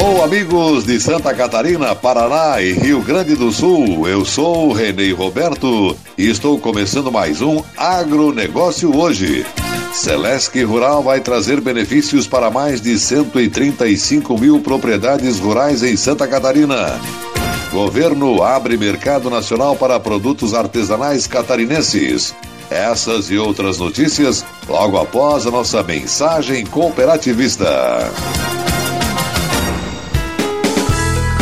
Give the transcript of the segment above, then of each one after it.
Alô, amigos de Santa Catarina, Paraná e Rio Grande do Sul. Eu sou Renê Roberto e estou começando mais um Agronegócio hoje. Celesc Rural vai trazer benefícios para mais de 135 mil propriedades rurais em Santa Catarina. Governo abre mercado nacional para produtos artesanais catarinenses. Essas e outras notícias logo após a nossa mensagem cooperativista.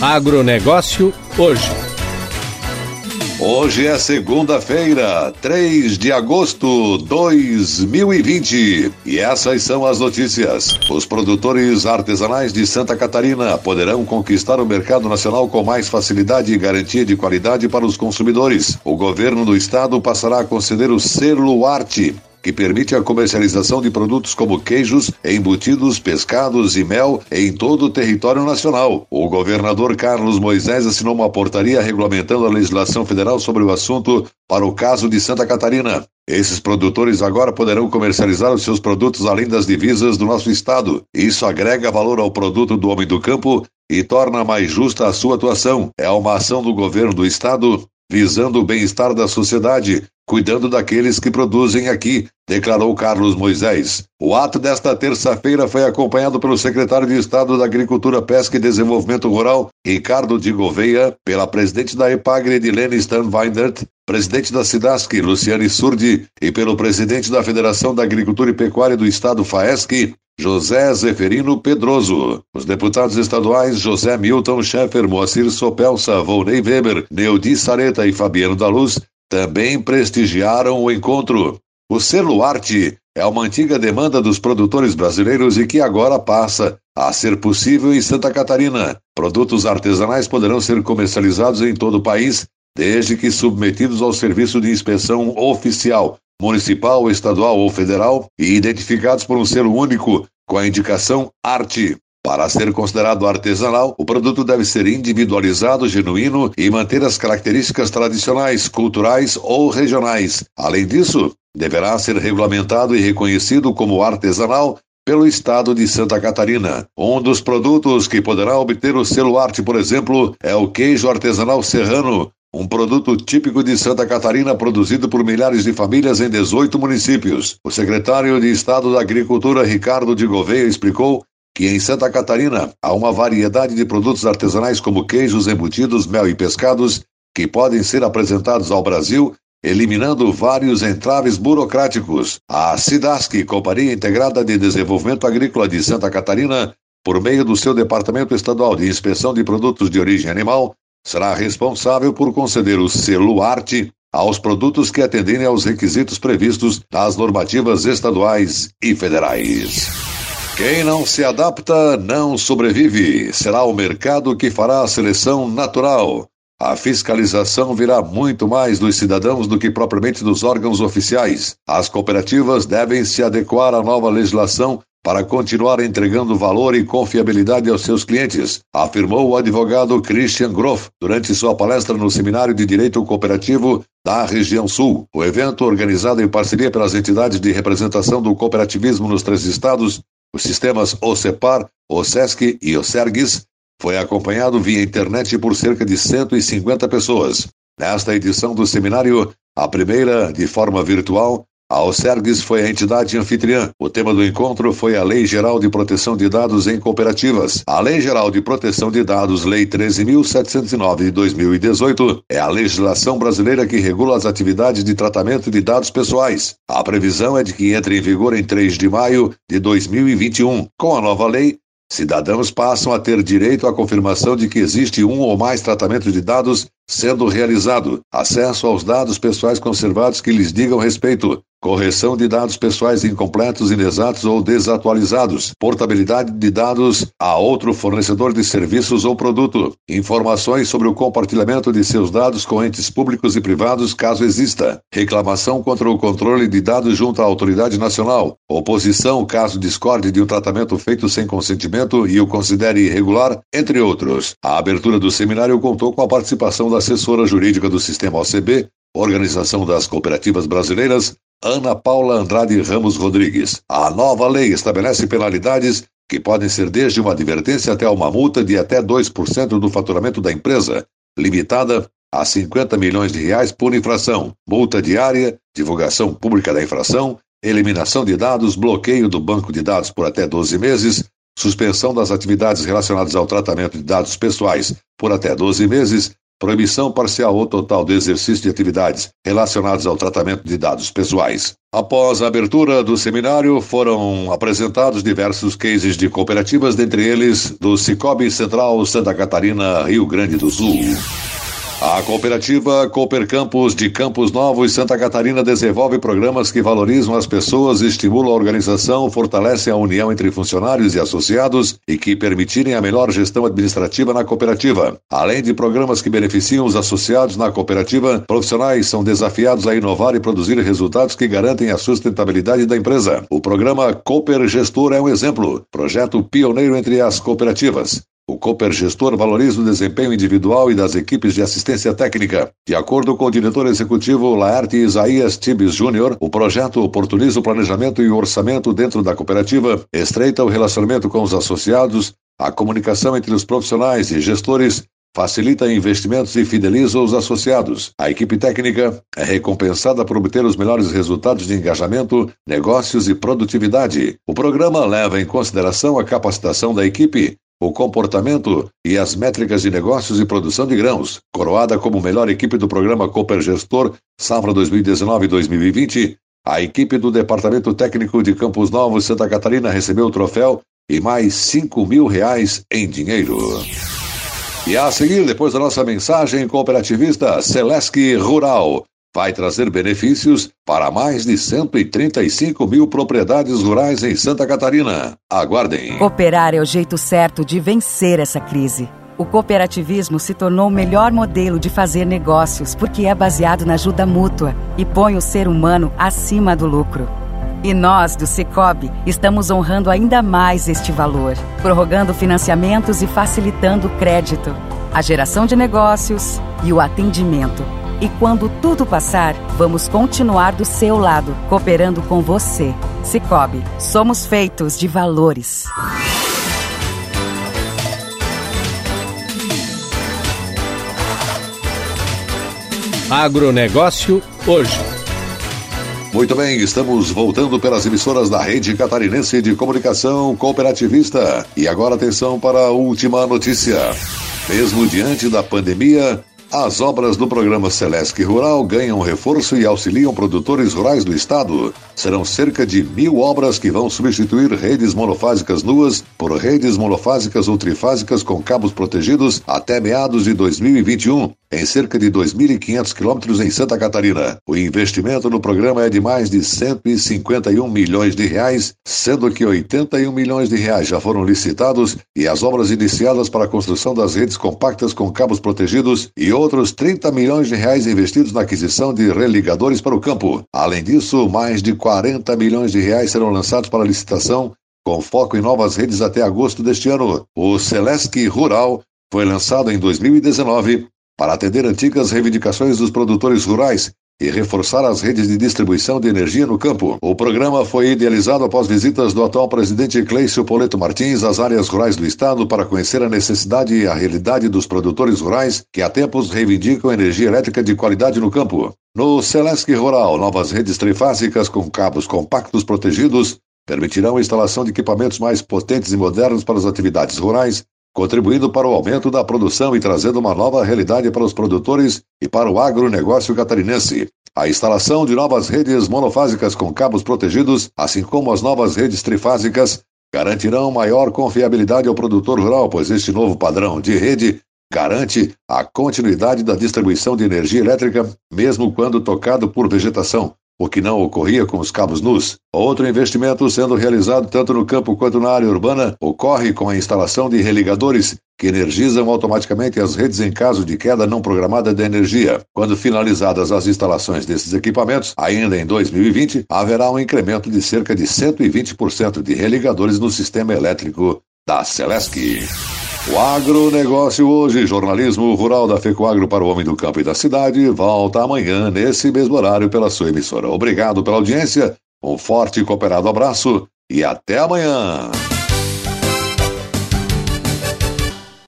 Agronegócio hoje. Hoje é segunda-feira, 3 de agosto de 2020. E essas são as notícias. Os produtores artesanais de Santa Catarina poderão conquistar o mercado nacional com mais facilidade e garantia de qualidade para os consumidores. O governo do estado passará a conceder o selo Arte que permite a comercialização de produtos como queijos, embutidos, pescados e mel em todo o território nacional. O governador Carlos Moisés assinou uma portaria regulamentando a legislação federal sobre o assunto para o caso de Santa Catarina. Esses produtores agora poderão comercializar os seus produtos além das divisas do nosso estado. Isso agrega valor ao produto do homem do campo e torna mais justa a sua atuação. É uma ação do governo do estado visando o bem-estar da sociedade, cuidando daqueles que produzem aqui, declarou Carlos Moisés. O ato desta terça-feira foi acompanhado pelo secretário de Estado da Agricultura, Pesca e Desenvolvimento Rural, Ricardo de Gouveia, pela presidente da EPAGRE, Edilene Stanweindert, presidente da SIDASC, Luciane Surdi, e pelo presidente da Federação da Agricultura e Pecuária do Estado, FAESC, José Zeferino Pedroso. Os deputados estaduais José Milton Schaeffer, Moacir Sopelsa, Volney Weber, Neudi Sareta e Fabiano da Luz também prestigiaram o encontro. O selo arte é uma antiga demanda dos produtores brasileiros e que agora passa a ser possível em Santa Catarina. Produtos artesanais poderão ser comercializados em todo o país, desde que submetidos ao serviço de inspeção oficial, municipal, estadual ou federal e identificados por um selo único com a indicação arte. Para ser considerado artesanal, o produto deve ser individualizado, genuíno e manter as características tradicionais, culturais ou regionais. Além disso, deverá ser regulamentado e reconhecido como artesanal pelo estado de Santa Catarina. Um dos produtos que poderá obter o selo arte, por exemplo, é o queijo artesanal serrano, um produto típico de Santa Catarina produzido por milhares de famílias em 18 municípios. O secretário de Estado da Agricultura, Ricardo de Gouveia, explicou que em Santa Catarina há uma variedade de produtos artesanais como queijos, embutidos, mel e pescados que podem ser apresentados ao Brasil, eliminando vários entraves burocráticos. A SIDASC, Companhia Integrada de Desenvolvimento Agrícola de Santa Catarina, por meio do seu Departamento Estadual de Inspeção de Produtos de Origem Animal, será responsável por conceder o selo arte aos produtos que atenderem aos requisitos previstos nas normativas estaduais e federais. Quem não se adapta não sobrevive. Será o mercado que fará a seleção natural. A fiscalização virá muito mais dos cidadãos do que propriamente dos órgãos oficiais. As cooperativas devem se adequar à nova legislação para continuar entregando valor e confiabilidade aos seus clientes, afirmou o advogado Christian Groff durante sua palestra no Seminário de Direito Cooperativo da região Sul. O evento, organizado em parceria pelas entidades de representação do cooperativismo nos três estados, os sistemas OCEPAR, OSESC e OSERGS, foi acompanhado via internet por cerca de 150 pessoas. Nesta edição do seminário, a primeira de forma virtual, a Alcergues foi a entidade anfitriã. O tema do encontro foi a Lei Geral de Proteção de Dados em Cooperativas. A Lei Geral de Proteção de Dados, Lei 13.709 de 2018, é a legislação brasileira que regula as atividades de tratamento de dados pessoais. A previsão é de que entre em vigor em 3 de maio de 2021. Com a nova lei, Cidadãos passam a ter direito à confirmação de que existe um ou mais tratamentos de dados sendo realizado acesso aos dados pessoais conservados que lhes digam respeito, correção de dados pessoais incompletos, inexatos ou desatualizados, portabilidade de dados a outro fornecedor de serviços ou produto, informações sobre o compartilhamento de seus dados com entes públicos e privados, caso exista, reclamação contra o controle de dados junto à autoridade nacional, oposição caso discorde de um tratamento feito sem consentimento e o considere irregular, entre outros. A abertura do seminário contou com a participação da assessora jurídica do Sistema OCB, Organização das Cooperativas Brasileiras, Ana Paula Andrade Ramos Rodrigues. A nova lei estabelece penalidades que podem ser desde uma advertência até uma multa de até 2% do faturamento da empresa, limitada a 50 milhões de reais por infração, multa diária, divulgação pública da infração, eliminação de dados, bloqueio do banco de dados por até 12 meses, suspensão das atividades relacionadas ao tratamento de dados pessoais por até 12 meses proibição parcial ou total do exercício de atividades relacionadas ao tratamento de dados pessoais. Após a abertura do seminário, foram apresentados diversos cases de cooperativas, dentre eles do Cicobi Central Santa Catarina, Rio Grande do Sul. A cooperativa Cooper Campos de Campos Novos, Santa Catarina, desenvolve programas que valorizam as pessoas, estimulam a organização, fortalecem a união entre funcionários e associados e que permitirem a melhor gestão administrativa na cooperativa. Além de programas que beneficiam os associados na cooperativa, profissionais são desafiados a inovar e produzir resultados que garantem a sustentabilidade da empresa. O programa Cooper Gestor é um exemplo, projeto pioneiro entre as cooperativas. Cooper Gestor valoriza o desempenho individual e das equipes de assistência técnica. De acordo com o diretor executivo Laerte Isaías Tibes Júnior, o projeto oportuniza o planejamento e o orçamento dentro da cooperativa, estreita o relacionamento com os associados, a comunicação entre os profissionais e gestores, facilita investimentos e fideliza os associados. A equipe técnica é recompensada por obter os melhores resultados de engajamento, negócios e produtividade. O programa leva em consideração a capacitação da equipe, o comportamento e as métricas de negócios e produção de grãos. Coroada como melhor equipe do programa Cooper Gestor Safra 2019-2020, a equipe do Departamento Técnico de Campos Novos, Santa Catarina, recebeu o troféu e mais 5 mil reais em dinheiro. E a seguir, depois da nossa mensagem cooperativista, Celesc Rural vai trazer benefícios para mais de 135 mil propriedades rurais em Santa Catarina. Aguardem. Cooperar é o jeito certo de vencer essa crise. O cooperativismo se tornou o melhor modelo de fazer negócios porque é baseado na ajuda mútua e põe o ser humano acima do lucro. E nós, do Cicobi, estamos honrando ainda mais este valor, prorrogando financiamentos e facilitando o crédito, a geração de negócios e o atendimento e quando tudo passar, vamos continuar do seu lado, cooperando com você. Cicobi, somos feitos de valores. Agronegócio hoje. Muito bem, estamos voltando pelas emissoras da Rede Catarinense de Comunicação Cooperativista. E agora atenção para a última notícia. Mesmo diante da pandemia, as obras do programa Celesc Rural ganham reforço e auxiliam produtores rurais do estado. Serão cerca de mil obras que vão substituir redes monofásicas nuas por redes monofásicas ou trifásicas com cabos protegidos até meados de 2021 em cerca de 2.500 quilômetros em Santa Catarina. O investimento no programa é de mais de 151 milhões de reais, sendo que 81 milhões de reais já foram licitados e as obras iniciadas para a construção das redes compactas com cabos protegidos e outros 30 milhões de reais investidos na aquisição de religadores para o campo. Além disso, mais de 40 milhões de reais serão lançados para licitação com foco em novas redes até agosto deste ano. O Celesc Rural foi lançado em 2019 para atender antigas reivindicações dos produtores rurais e reforçar as redes de distribuição de energia no campo. O programa foi idealizado após visitas do atual presidente Cleício Poleto Martins às áreas rurais do estado para conhecer a necessidade e a realidade dos produtores rurais que há tempos reivindicam energia elétrica de qualidade no campo. No Celesc Rural, novas redes trifásicas com cabos compactos protegidos permitirão a instalação de equipamentos mais potentes e modernos para as atividades rurais, contribuindo para o aumento da produção e trazendo uma nova realidade para os produtores e para o agronegócio catarinense. A instalação de novas redes monofásicas com cabos protegidos, assim como as novas redes trifásicas, garantirão maior confiabilidade ao produtor rural, pois este novo padrão de rede garante a continuidade da distribuição de energia elétrica, mesmo quando tocado por vegetação, o que não ocorria com os cabos nus. Outro investimento sendo realizado tanto no campo quanto na área urbana ocorre com a instalação de religadores que energizam automaticamente as redes em caso de queda não programada de energia. Quando finalizadas as instalações desses equipamentos, ainda em 2020, haverá um incremento de cerca de 120% de religadores no sistema elétrico da Celesc. O agronegócio hoje, jornalismo rural da FECOAGro para o homem do campo e da cidade, volta amanhã, nesse mesmo horário, pela sua emissora. Obrigado pela audiência, um forte e cooperado abraço e até amanhã.